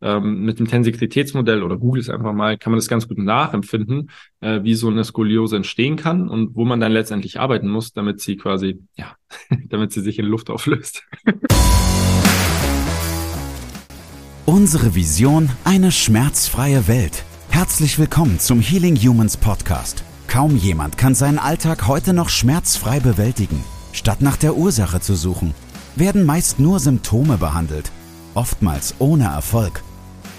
ähm, mit dem Tensiklitätsmodell oder Google es einfach mal, kann man das ganz gut nachempfinden, äh, wie so eine Skoliose entstehen kann und wo man dann letztendlich arbeiten muss, damit sie quasi, ja, damit sie sich in Luft auflöst. Unsere Vision, eine schmerzfreie Welt. Herzlich willkommen zum Healing Humans Podcast. Kaum jemand kann seinen Alltag heute noch schmerzfrei bewältigen. Statt nach der Ursache zu suchen, werden meist nur Symptome behandelt, oftmals ohne Erfolg.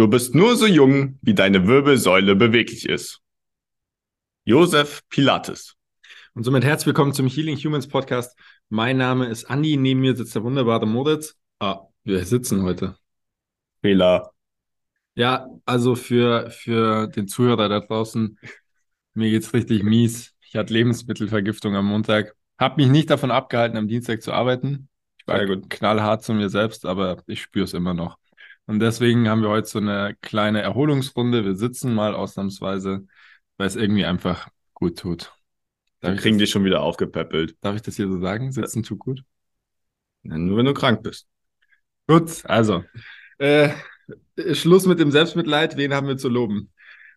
Du bist nur so jung, wie deine Wirbelsäule beweglich ist. Josef Pilates. Und somit herzlich willkommen zum Healing Humans Podcast. Mein Name ist Andi, neben mir sitzt der wunderbare Moritz. Ah, wir sitzen heute. Fehler. Ja, also für, für den Zuhörer da draußen, mir geht's richtig mies. Ich hatte Lebensmittelvergiftung am Montag. Hab mich nicht davon abgehalten, am Dienstag zu arbeiten. Ich war ja knallhart zu mir selbst, aber ich spüre es immer noch. Und deswegen haben wir heute so eine kleine Erholungsrunde. Wir sitzen mal ausnahmsweise, weil es irgendwie einfach gut tut. Dann kriegen das, die schon wieder aufgepäppelt. Darf ich das hier so sagen? Sitzen tut gut? Ja, nur wenn du krank bist. Gut, also. Äh, Schluss mit dem Selbstmitleid. Wen haben wir zu loben?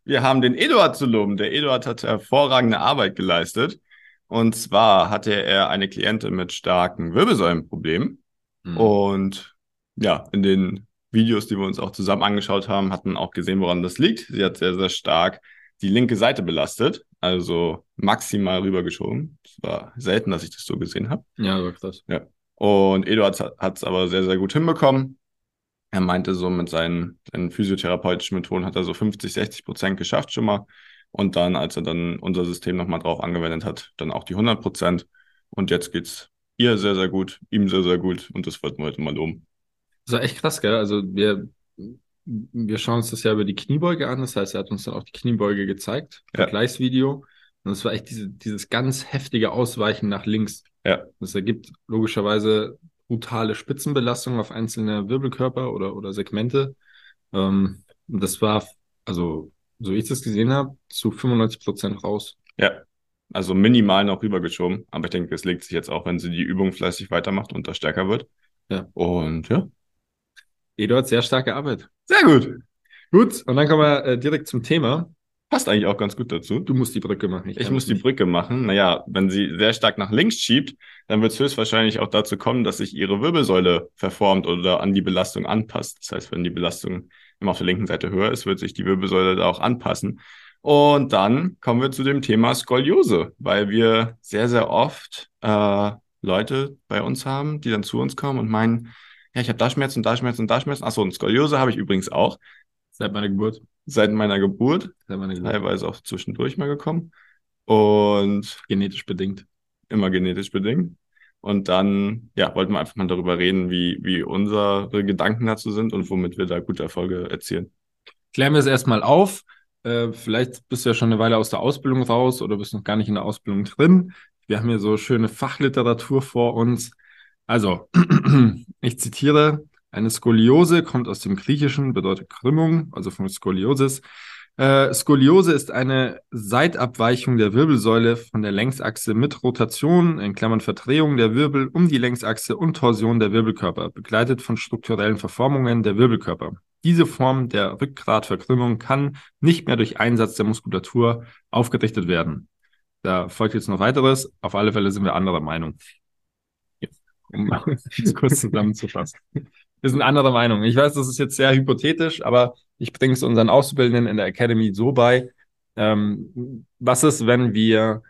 Wir haben den Eduard zu loben. Der Eduard hat hervorragende Arbeit geleistet. Und zwar hatte er eine Klientin mit starken Wirbelsäulenproblemen. Mhm. Und ja, in den Videos, die wir uns auch zusammen angeschaut haben, hatten auch gesehen, woran das liegt. Sie hat sehr, sehr stark die linke Seite belastet, also maximal rübergeschoben. Es war selten, dass ich das so gesehen habe. Ja, war krass. Ja. Und Eduard hat es aber sehr, sehr gut hinbekommen. Er meinte so, mit seinen, seinen physiotherapeutischen Methoden hat er so 50, 60 Prozent geschafft schon mal. Und dann, als er dann unser System nochmal drauf angewendet hat, dann auch die 100 Prozent. Und jetzt geht's ihr sehr, sehr gut, ihm sehr, sehr gut. Und das wollten wir heute mal loben. Das war echt krass, gell? Also wir, wir schauen uns das ja über die Kniebeuge an. Das heißt, er hat uns dann auch die Kniebeuge gezeigt, ja. Vergleichsvideo. Und es war echt diese, dieses ganz heftige Ausweichen nach links. Ja. Das ergibt logischerweise brutale Spitzenbelastung auf einzelne Wirbelkörper oder, oder Segmente. Ähm, das war, also, so wie ich das gesehen habe, zu 95 Prozent raus. Ja. Also minimal noch rübergeschoben. Aber ich denke, es legt sich jetzt auch, wenn sie die Übung fleißig weitermacht und da stärker wird. Ja. Und ja, Eduard, sehr starke Arbeit. Sehr gut. Gut, und dann kommen wir äh, direkt zum Thema. Passt eigentlich auch ganz gut dazu. Du musst die Brücke machen. Ich, ich muss die Brücke machen. Naja, wenn sie sehr stark nach links schiebt, dann wird es höchstwahrscheinlich auch dazu kommen, dass sich ihre Wirbelsäule verformt oder an die Belastung anpasst. Das heißt, wenn die Belastung immer auf der linken Seite höher ist, wird sich die Wirbelsäule da auch anpassen. Und dann kommen wir zu dem Thema Skoliose, weil wir sehr, sehr oft äh, Leute bei uns haben, die dann zu uns kommen und meinen, ja, ich habe da Schmerzen, da Schmerzen, und da Schmerzen. Achso, und Skoliose habe ich übrigens auch. Seit meiner Geburt. Seit meiner Geburt. Seit meiner Geburt. Teilweise auch zwischendurch mal gekommen. Und genetisch bedingt. Immer genetisch bedingt. Und dann, ja, wollten wir einfach mal darüber reden, wie, wie unsere Gedanken dazu sind und womit wir da gute Erfolge erzielen. Klären wir es erstmal auf. Äh, vielleicht bist du ja schon eine Weile aus der Ausbildung raus oder bist noch gar nicht in der Ausbildung drin. Wir haben hier so schöne Fachliteratur vor uns. Also, ich zitiere, eine Skoliose kommt aus dem Griechischen, bedeutet Krümmung, also von Skoliosis. Äh, Skoliose ist eine Seitabweichung der Wirbelsäule von der Längsachse mit Rotation, in Klammern Verdrehung der Wirbel um die Längsachse und Torsion der Wirbelkörper, begleitet von strukturellen Verformungen der Wirbelkörper. Diese Form der Rückgratverkrümmung kann nicht mehr durch Einsatz der Muskulatur aufgerichtet werden. Da folgt jetzt noch weiteres. Auf alle Fälle sind wir anderer Meinung um es kurz zusammenzufassen. Wir sind anderer Meinung. Ich weiß, das ist jetzt sehr hypothetisch, aber ich bringe es unseren Auszubildenden in der Academy so bei. Ähm, was ist, wenn wir,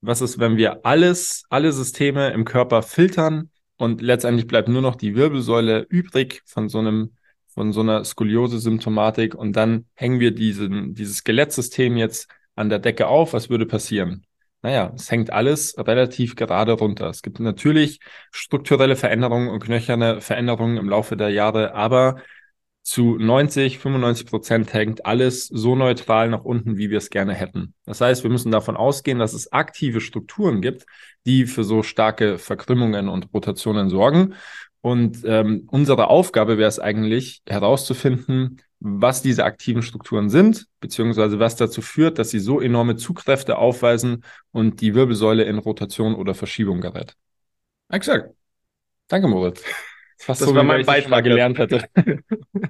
was ist, wenn wir alles, alle Systeme im Körper filtern und letztendlich bleibt nur noch die Wirbelsäule übrig von so einem, von so einer Skoliose-Symptomatik und dann hängen wir diesen, dieses Skelettsystem jetzt an der Decke auf. Was würde passieren? Naja, es hängt alles relativ gerade runter. Es gibt natürlich strukturelle Veränderungen und knöcherne Veränderungen im Laufe der Jahre, aber zu 90, 95 Prozent hängt alles so neutral nach unten, wie wir es gerne hätten. Das heißt, wir müssen davon ausgehen, dass es aktive Strukturen gibt, die für so starke Verkrümmungen und Rotationen sorgen. Und ähm, unsere Aufgabe wäre es eigentlich herauszufinden, was diese aktiven Strukturen sind, beziehungsweise was dazu führt, dass sie so enorme Zugkräfte aufweisen und die Wirbelsäule in Rotation oder Verschiebung gerät. Exakt. Danke, Moritz. Fast das so, war mein Beitrag gelernt hätte.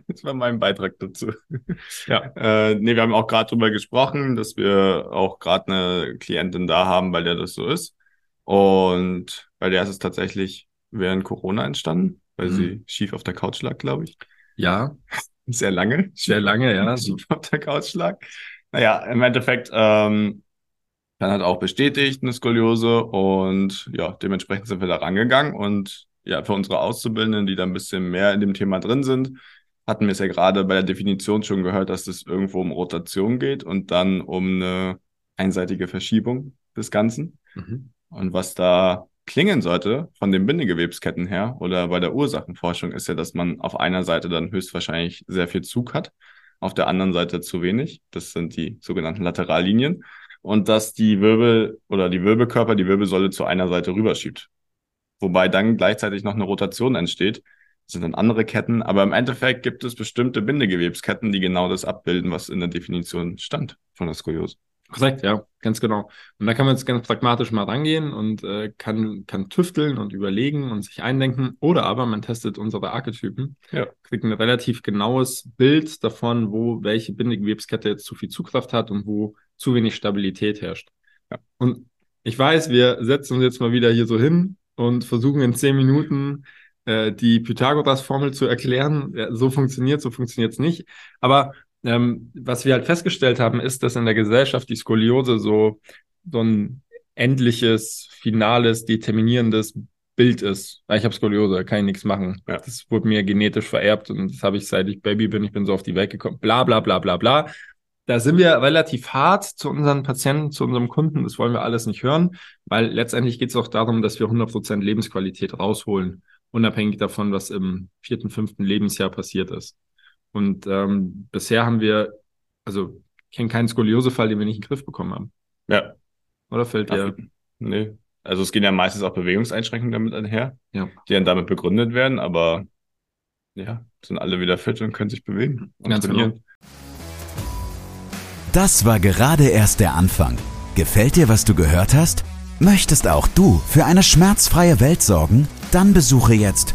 das war mein Beitrag dazu. Ja. Äh, nee, wir haben auch gerade drüber gesprochen, dass wir auch gerade eine Klientin da haben, weil der das so ist. Und bei der ist es tatsächlich während Corona entstanden, weil mhm. sie schief auf der Couch lag, glaube ich. Ja. Sehr lange. Sehr lange, ja. Schief auf der Couch lag. Naja, im Endeffekt ähm, dann hat auch bestätigt eine Skoliose und ja, dementsprechend sind wir da rangegangen und ja, für unsere Auszubildenden, die da ein bisschen mehr in dem Thema drin sind, hatten wir es ja gerade bei der Definition schon gehört, dass es irgendwo um Rotation geht und dann um eine einseitige Verschiebung des Ganzen. Mhm. Und was da klingen sollte von den Bindegewebsketten her oder bei der Ursachenforschung ist ja, dass man auf einer Seite dann höchstwahrscheinlich sehr viel Zug hat, auf der anderen Seite zu wenig. Das sind die sogenannten Laterallinien. Und dass die Wirbel oder die Wirbelkörper die Wirbelsäule zu einer Seite rüberschiebt wobei dann gleichzeitig noch eine Rotation entsteht. Das sind dann andere Ketten, aber im Endeffekt gibt es bestimmte Bindegewebsketten, die genau das abbilden, was in der Definition stand von der Skoliose. Korrekt, ja, ganz genau. Und da kann man jetzt ganz pragmatisch mal rangehen und äh, kann, kann tüfteln und überlegen und sich eindenken. Oder aber man testet unsere Archetypen, ja. kriegt ein relativ genaues Bild davon, wo welche Bindegewebskette jetzt zu viel Zugkraft hat und wo zu wenig Stabilität herrscht. Ja. Und ich weiß, wir setzen uns jetzt mal wieder hier so hin und versuchen in zehn Minuten äh, die Pythagoras-Formel zu erklären. Ja, so funktioniert, so funktioniert es nicht. Aber ähm, was wir halt festgestellt haben, ist, dass in der Gesellschaft die Skoliose so, so ein endliches, finales, determinierendes Bild ist. Ich habe Skoliose, kann ich nichts machen. Ja. Das wurde mir genetisch vererbt und das habe ich seit ich Baby bin, ich bin so auf die Welt gekommen. Bla bla bla bla bla. Da sind wir relativ hart zu unseren Patienten, zu unserem Kunden. Das wollen wir alles nicht hören, weil letztendlich geht es auch darum, dass wir 100% Lebensqualität rausholen, unabhängig davon, was im vierten, fünften Lebensjahr passiert ist. Und ähm, bisher haben wir, also kennen keinen Skoliosefall, den wir nicht in den Griff bekommen haben. Ja. Oder fällt dir? Nee. Also es gehen ja meistens auch Bewegungseinschränkungen damit einher, ja. die dann damit begründet werden, aber ja, sind alle wieder fit und können sich bewegen und Ganz trainieren. Genau. Das war gerade erst der Anfang. Gefällt dir, was du gehört hast? Möchtest auch du für eine schmerzfreie Welt sorgen? Dann besuche jetzt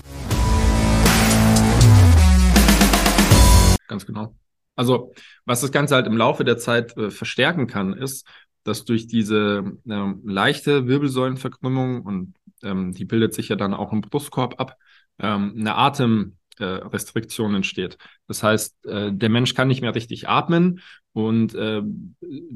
Ganz genau. Also, was das Ganze halt im Laufe der Zeit äh, verstärken kann, ist, dass durch diese äh, leichte Wirbelsäulenverkrümmung und ähm, die bildet sich ja dann auch im Brustkorb ab, ähm, eine Atem äh, entsteht. Das heißt, äh, der Mensch kann nicht mehr richtig atmen und äh,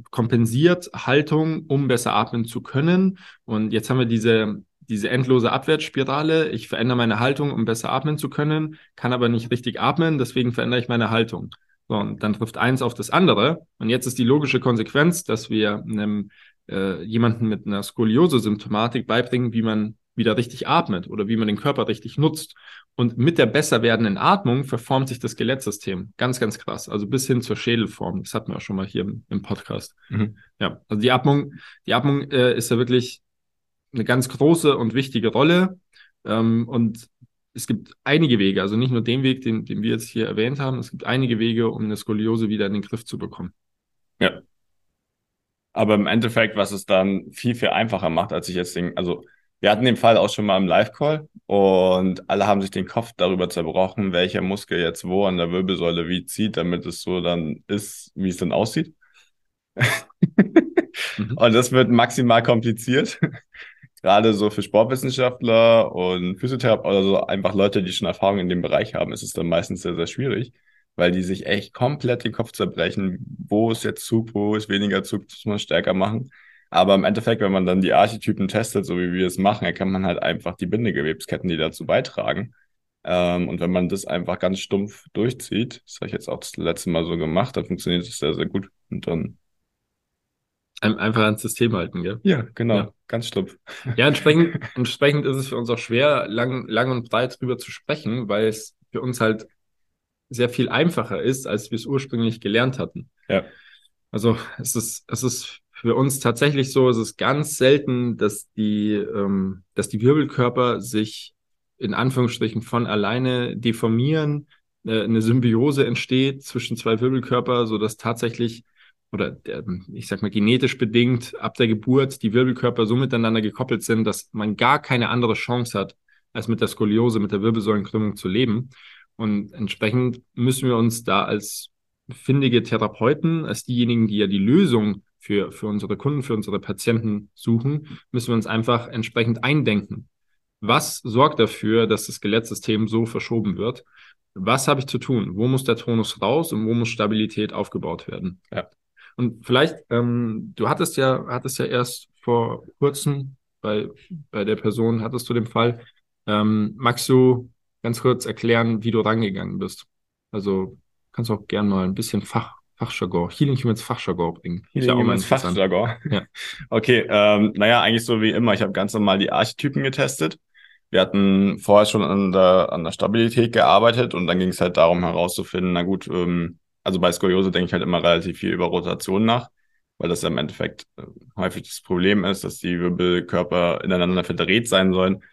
kompensiert Haltung, um besser atmen zu können. Und jetzt haben wir diese, diese endlose Abwärtsspirale. Ich verändere meine Haltung, um besser atmen zu können, kann aber nicht richtig atmen, deswegen verändere ich meine Haltung. So, und dann trifft eins auf das andere. Und jetzt ist die logische Konsequenz, dass wir einem äh, jemanden mit einer Skoliose-Symptomatik beibringen, wie man wieder richtig atmet oder wie man den Körper richtig nutzt. Und mit der besser werdenden Atmung verformt sich das Skelettsystem. Ganz, ganz krass. Also bis hin zur Schädelform. Das hatten wir auch schon mal hier im, im Podcast. Mhm. Ja, also die Atmung, die Atmung äh, ist ja wirklich eine ganz große und wichtige Rolle. Ähm, und es gibt einige Wege, also nicht nur den Weg, den, den wir jetzt hier erwähnt haben, es gibt einige Wege, um eine Skoliose wieder in den Griff zu bekommen. Ja. Aber im Endeffekt, was es dann viel, viel einfacher macht, als ich jetzt den, also wir hatten den Fall auch schon mal im Live-Call und alle haben sich den Kopf darüber zerbrochen, welcher Muskel jetzt wo an der Wirbelsäule wie zieht, damit es so dann ist, wie es dann aussieht. mhm. Und das wird maximal kompliziert. Gerade so für Sportwissenschaftler und Physiotherapeuten oder so einfach Leute, die schon Erfahrung in dem Bereich haben, ist es dann meistens sehr, sehr schwierig. weil die sich echt komplett den Kopf zerbrechen. Wo ist jetzt Zug, wo ist weniger Zug, muss man stärker machen. Aber im Endeffekt, wenn man dann die Archetypen testet, so wie wir es machen, erkennt man halt einfach die Bindegewebsketten, die dazu beitragen. Ähm, und wenn man das einfach ganz stumpf durchzieht, das habe ich jetzt auch das letzte Mal so gemacht, dann funktioniert es sehr, sehr gut. Und dann Einfach ans System halten, gell? Ja, genau. Ja. Ganz stumpf. Ja, entsprechend, entsprechend ist es für uns auch schwer, lang, lang und breit drüber zu sprechen, weil es für uns halt sehr viel einfacher ist, als wir es ursprünglich gelernt hatten. Ja. Also es ist, es ist für uns tatsächlich so, es ist ganz selten, dass die, ähm, dass die Wirbelkörper sich in Anführungsstrichen von alleine deformieren, äh, eine Symbiose entsteht zwischen zwei Wirbelkörper, so dass tatsächlich oder der, ich sag mal genetisch bedingt ab der Geburt die Wirbelkörper so miteinander gekoppelt sind, dass man gar keine andere Chance hat, als mit der Skoliose, mit der Wirbelsäulenkrümmung zu leben. Und entsprechend müssen wir uns da als findige Therapeuten, als diejenigen, die ja die Lösung für, für unsere Kunden, für unsere Patienten suchen, müssen wir uns einfach entsprechend eindenken. Was sorgt dafür, dass das Skelettsystem so verschoben wird? Was habe ich zu tun? Wo muss der Tonus raus und wo muss Stabilität aufgebaut werden? Ja. Und vielleicht, ähm, du hattest ja, hattest ja erst vor kurzem bei, bei der Person, hattest du den Fall, ähm, magst du ganz kurz erklären, wie du rangegangen bist? Also kannst du auch gerne mal ein bisschen Fach, Fachjargon, Healing Humans Fachjargon bringen. Healing ja Humans Fachjargon. Ja. Okay, ähm, naja, eigentlich so wie immer. Ich habe ganz normal die Archetypen getestet. Wir hatten vorher schon an der, an der Stabilität gearbeitet und dann ging es halt darum herauszufinden, na gut, ähm, also bei Skoliose denke ich halt immer relativ viel über Rotation nach, weil das ja im Endeffekt äh, häufig das Problem ist, dass die Wirbelkörper ineinander verdreht sein sollen.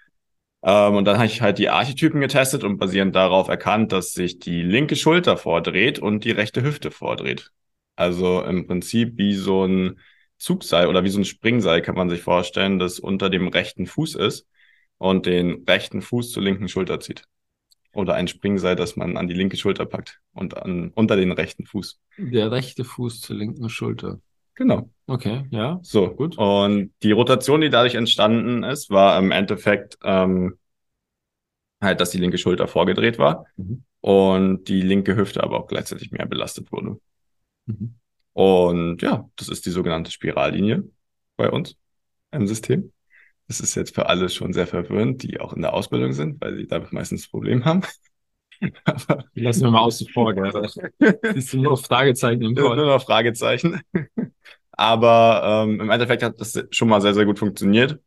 Ähm, und dann habe ich halt die Archetypen getestet und basierend darauf erkannt, dass sich die linke Schulter vordreht und die rechte Hüfte vordreht. Also im Prinzip wie so ein Zugseil oder wie so ein Springseil kann man sich vorstellen, das unter dem rechten Fuß ist und den rechten Fuß zur linken Schulter zieht. Oder ein Springseil, das man an die linke Schulter packt und an, unter den rechten Fuß. Der rechte Fuß zur linken Schulter. Genau. Okay, ja. So, gut. Und die Rotation, die dadurch entstanden ist, war im Endeffekt ähm, halt, dass die linke Schulter vorgedreht war mhm. und die linke Hüfte aber auch gleichzeitig mehr belastet wurde. Mhm. Und ja, das ist die sogenannte Spirallinie bei uns im System. Das ist jetzt für alle schon sehr verwirrend, die auch in der Ausbildung sind, weil sie damit meistens ein Problem haben. Aber Lassen wir mal außen vor, gell? Das sind nur Fragezeichen im Nur noch Fragezeichen. Aber ähm, im Endeffekt hat das schon mal sehr, sehr gut funktioniert,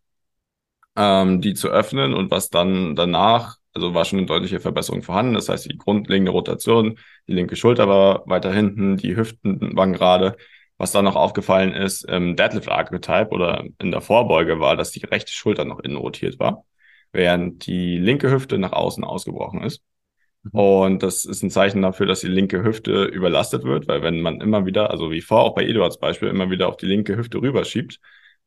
ähm, die zu öffnen und was dann danach, also war schon eine deutliche Verbesserung vorhanden. Das heißt, die grundlegende Rotation, die linke Schulter war weiter hinten, die Hüften waren gerade was da noch aufgefallen ist, im Deadlift Archetype oder in der Vorbeuge war, dass die rechte Schulter noch innen rotiert war, während die linke Hüfte nach außen ausgebrochen ist. Mhm. Und das ist ein Zeichen dafür, dass die linke Hüfte überlastet wird, weil wenn man immer wieder, also wie vor auch bei Eduards Beispiel, immer wieder auf die linke Hüfte rüberschiebt,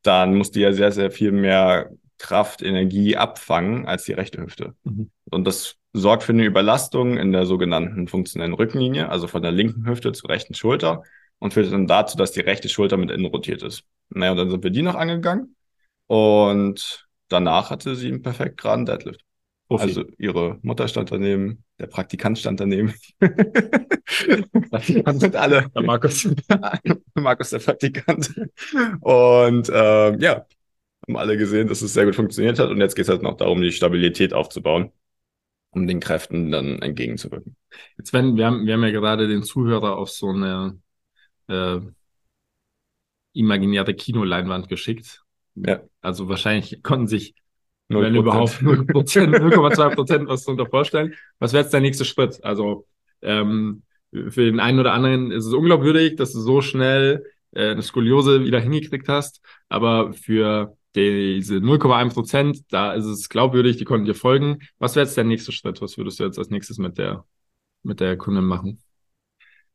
dann muss die ja sehr, sehr viel mehr Kraft, Energie abfangen als die rechte Hüfte. Mhm. Und das sorgt für eine Überlastung in der sogenannten funktionellen Rückenlinie, also von der linken Hüfte zur rechten Schulter und führte dann dazu, dass die rechte Schulter mit innen rotiert ist. Naja, und dann sind wir die noch angegangen und danach hatte sie einen perfekt geraden Deadlift. Profi. Also ihre Mutter stand daneben, der Praktikant stand daneben. Praktikant sind alle. Der Markus. Markus der Praktikant. Und ähm, ja, haben alle gesehen, dass es sehr gut funktioniert hat. Und jetzt geht es halt noch darum, die Stabilität aufzubauen, um den Kräften dann entgegenzuwirken. Jetzt wenn wir haben, wir haben ja gerade den Zuhörer auf so eine äh, imaginäre Kinoleinwand geschickt. Ja. Also wahrscheinlich konnten sich, 0%. wenn überhaupt 0,2 Prozent was darunter vorstellen. Was wäre jetzt der nächste Schritt? Also ähm, für den einen oder anderen ist es unglaubwürdig, dass du so schnell äh, eine Skoliose wieder hingekriegt hast, aber für diese 0,1 Prozent, da ist es glaubwürdig, die konnten dir folgen. Was wäre jetzt der nächste Schritt? Was würdest du jetzt als nächstes mit der, mit der Kundin machen?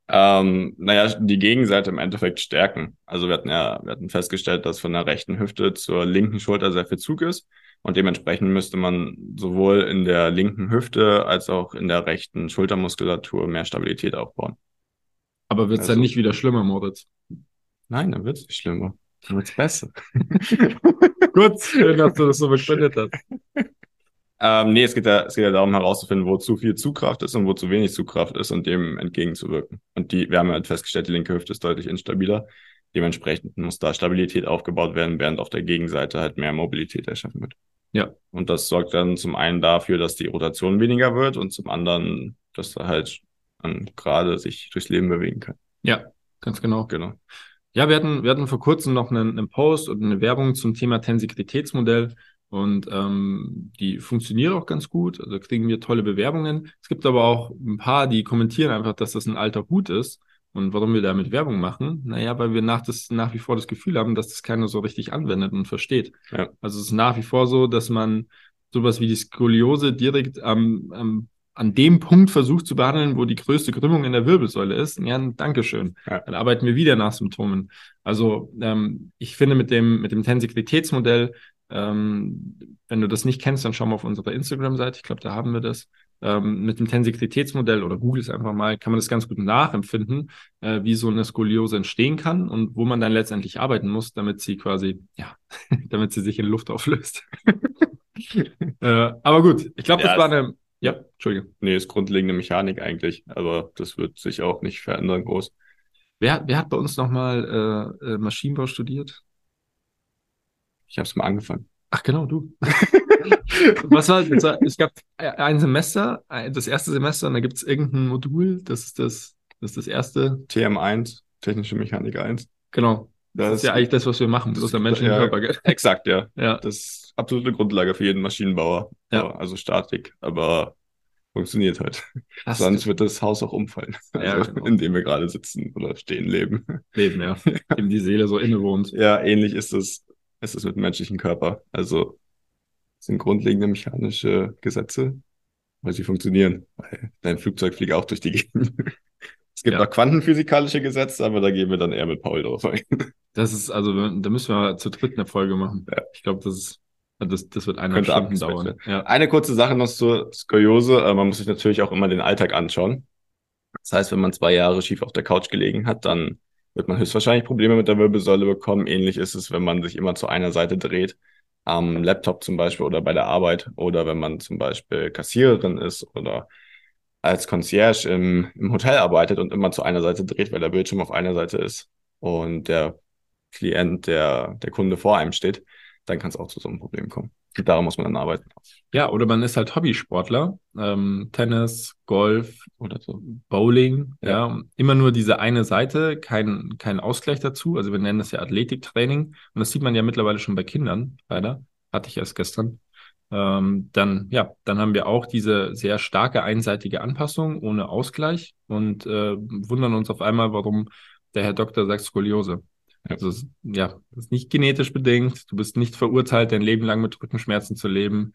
Ähm, naja, die Gegenseite im Endeffekt stärken. Also wir hatten ja, wir hatten festgestellt, dass von der rechten Hüfte zur linken Schulter sehr viel Zug ist. Und dementsprechend müsste man sowohl in der linken Hüfte als auch in der rechten Schultermuskulatur mehr Stabilität aufbauen. Aber wird es also, dann nicht wieder schlimmer, Moritz? Nein, dann wird es nicht schlimmer. Dann wird es besser. Gut, schön, dass du das so begründet hast. Ähm, nee, es geht, ja, es geht ja darum herauszufinden, wo zu viel Zugkraft ist und wo zu wenig Zugkraft ist und dem entgegenzuwirken. Und die, wir haben ja festgestellt, die linke Hüfte ist deutlich instabiler. Dementsprechend muss da Stabilität aufgebaut werden, während auf der Gegenseite halt mehr Mobilität erschaffen wird. Ja. Und das sorgt dann zum einen dafür, dass die Rotation weniger wird und zum anderen, dass er halt gerade sich durchs Leben bewegen kann. Ja, ganz genau. Genau. Ja, wir hatten, wir hatten vor kurzem noch einen, einen Post und eine Werbung zum Thema Tensiklitätsmodell und ähm, die funktioniert auch ganz gut. Also kriegen wir tolle Bewerbungen. Es gibt aber auch ein paar, die kommentieren einfach, dass das ein alter Hut ist. Und warum wir damit Werbung machen? Naja, weil wir nach, das, nach wie vor das Gefühl haben, dass das keiner so richtig anwendet und versteht. Ja. Also es ist nach wie vor so, dass man sowas wie die Skoliose direkt am, am an dem Punkt versucht zu behandeln, wo die größte Krümmung in der Wirbelsäule ist, ja, Dankeschön. Ja. Dann arbeiten wir wieder nach Symptomen. Also ähm, ich finde mit dem, mit dem Tensiklitätsmodell, ähm, wenn du das nicht kennst, dann schau mal auf unserer Instagram-Seite, ich glaube, da haben wir das. Ähm, mit dem Tensiklitätsmodell oder google es einfach mal, kann man das ganz gut nachempfinden, äh, wie so eine Skoliose entstehen kann und wo man dann letztendlich arbeiten muss, damit sie quasi, ja, damit sie sich in Luft auflöst. äh, aber gut, ich glaube, Ja, das war eine, ja, Entschuldige. Nee, ist grundlegende Mechanik eigentlich, aber das wird sich auch nicht verändern groß. Wer, wer hat bei uns nochmal äh, äh, Maschinenbau studiert? Ich habe es mal angefangen. Ach, genau, du. Was war, das war, es gab ein Semester, das erste Semester, und da gibt es irgendein Modul, das ist das, das ist das erste. TM1, Technische Mechanik 1. Genau. Das ist ja eigentlich das, was wir machen, das bloß ist- der menschliche ja. Körper, gell? Exakt, ja. Ja. Das ist absolute Grundlage für jeden Maschinenbauer. Ja. Also Statik, aber funktioniert halt. Das Sonst wird das Haus auch umfallen. Ja, Also, genau. in dem wir gerade sitzen oder stehen leben. Leben, ja. Dem die Seele so innewohnt. Ja, ähnlich ist es, ist es mit dem menschlichen Körper. Also es sind grundlegende mechanische Gesetze, weil sie funktionieren. Weil dein Flugzeug fliegt auch durch die Gegend. Es gibt Ja. auch quantenphysikalische Gesetze, aber da gehen wir dann eher mit Paul drauf ein. Das ist, also, da müssen wir zu dritt eine Folge machen. Ja. Ich glaube, das ist, das, das wird eineinhalb Könnte Stunden dauern. Ja. Eine kurze Sache noch zur Skoliose. Äh, Man muss sich natürlich auch immer den Alltag anschauen. Das heißt, wenn man zwei Jahre schief auf der Couch gelegen hat, dann wird man höchstwahrscheinlich Probleme mit der Wirbelsäule bekommen. Ähnlich ist es, wenn man sich immer zu einer Seite dreht, am Laptop zum Beispiel oder bei der Arbeit oder wenn man zum Beispiel Kassiererin ist oder als Concierge im, im Hotel arbeitet und immer zu einer Seite dreht, weil der Bildschirm auf einer Seite ist und der Klient, der, der Kunde vor einem steht, dann kann es auch zu so einem Problem kommen. Und daran muss man dann arbeiten. ja, oder man ist halt Hobbysportler. Ähm, Tennis, Golf, Oder so. Bowling, ja. Ja. immer nur diese eine Seite, kein, kein Ausgleich dazu. Also wir nennen das ja Athletiktraining. Und das sieht man ja mittlerweile schon bei Kindern, leider. Hatte ich erst gestern. Ähm, dann, ja, dann haben wir auch diese sehr starke einseitige Anpassung ohne Ausgleich und äh, wundern uns auf einmal, warum der Herr Doktor sagt Skoliose. Also, es- ja, das ist nicht genetisch bedingt. Du bist nicht verurteilt, dein Leben lang mit Rückenschmerzen zu leben.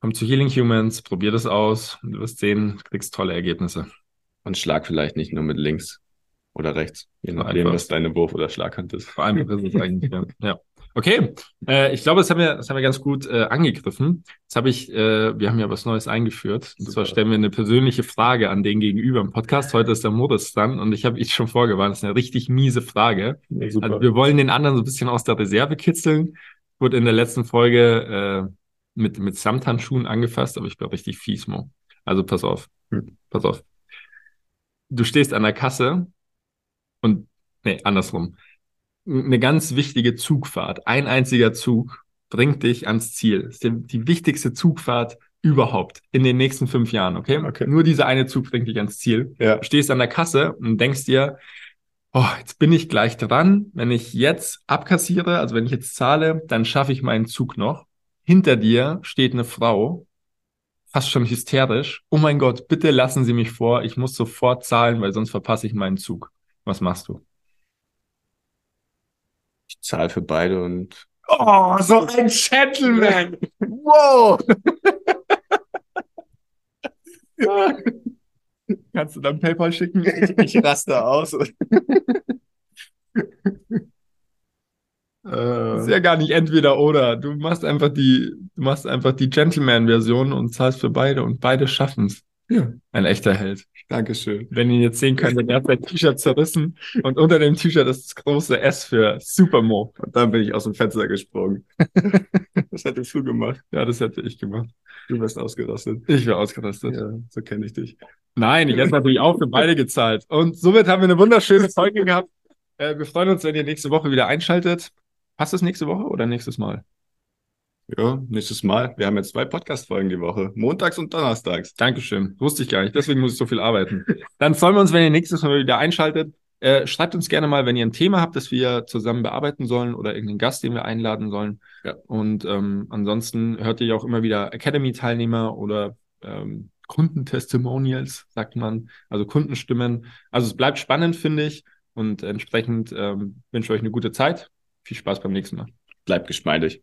Komm zu Healing Humans, probier das aus. und Du wirst sehen, du kriegst tolle Ergebnisse. Und schlag vielleicht nicht nur mit links oder rechts, je nachdem, was deine Wurf- oder Schlaghand ist. Vor allem ist es eigentlich, ja. ja. Okay, äh, ich glaube, das haben wir, das haben wir ganz gut äh, angegriffen. Jetzt habe ich, äh, wir haben ja was Neues eingeführt. Und zwar stellen wir eine persönliche Frage an den Gegenüber im Podcast. Heute ist der Moritz dran und ich habe ich schon vorgewarnt, das ist eine richtig miese Frage. Ja, Also wir wollen den anderen so ein bisschen aus der Reserve kitzeln. Wurde in der letzten Folge äh, mit, mit Samthandschuhen angefasst, aber ich bin richtig fies, Mo. Also pass auf. Hm. Pass auf. Du stehst an der Kasse und, nee, andersrum. Eine ganz wichtige Zugfahrt, ein einziger Zug bringt dich ans Ziel. Das ist die, die wichtigste Zugfahrt überhaupt in den nächsten fünf Jahren, okay? Okay. Nur dieser eine Zug bringt dich ans Ziel. ja. Du stehst an der Kasse und denkst dir, oh, jetzt bin ich gleich dran. Wenn ich jetzt abkassiere, also wenn ich jetzt zahle, dann schaffe ich meinen Zug noch. Hinter dir steht eine Frau, fast schon hysterisch. Oh mein Gott, bitte lassen Sie mich vor. Ich muss sofort zahlen, weil sonst verpasse ich meinen Zug. Was machst du? Ich zahle für beide und Oh, so ein Gentleman! Wow! Kannst du dann PayPal schicken? ich raste aus. Das ist ja gar nicht entweder oder. Du machst einfach die, du machst einfach die Gentleman-Version und zahlst für beide und beide schaffen's. Ja. Ein echter Held. Dankeschön. Wenn ihr ihn jetzt sehen könnt, dann hat sein T-Shirt zerrissen und unter dem T-Shirt ist das große S für Supermo. Und dann bin ich aus dem Fenster gesprungen. Das hättest du gemacht. Ja, das hätte ich gemacht. Du wärst ausgerastet. Ich wäre ausgerastet. Ja, so kenne ich dich. Nein, ich hätte natürlich auch für beide gezahlt. Und somit haben wir eine wunderschöne Folge gehabt. Äh, wir freuen uns, wenn ihr nächste Woche wieder einschaltet. Passt es nächste Woche oder nächstes Mal? Ja, nächstes Mal. Wir haben jetzt zwei Podcast-Folgen die Woche. Montags und Donnerstags. Dankeschön. Wusste ich gar nicht. Deswegen muss ich so viel arbeiten. Dann freuen wir uns, wenn ihr nächstes Mal wieder einschaltet. Äh, schreibt uns gerne mal, wenn ihr ein Thema habt, das wir zusammen bearbeiten sollen oder irgendeinen Gast, den wir einladen sollen. Ja. Und ähm, ansonsten hört ihr ja auch immer wieder Academy-Teilnehmer oder ähm, Kundentestimonials, sagt man, also Kundenstimmen. Also es bleibt spannend, finde ich. Und entsprechend ähm, wünsche ich euch eine gute Zeit. Viel Spaß beim nächsten Mal. Bleibt geschmeidig.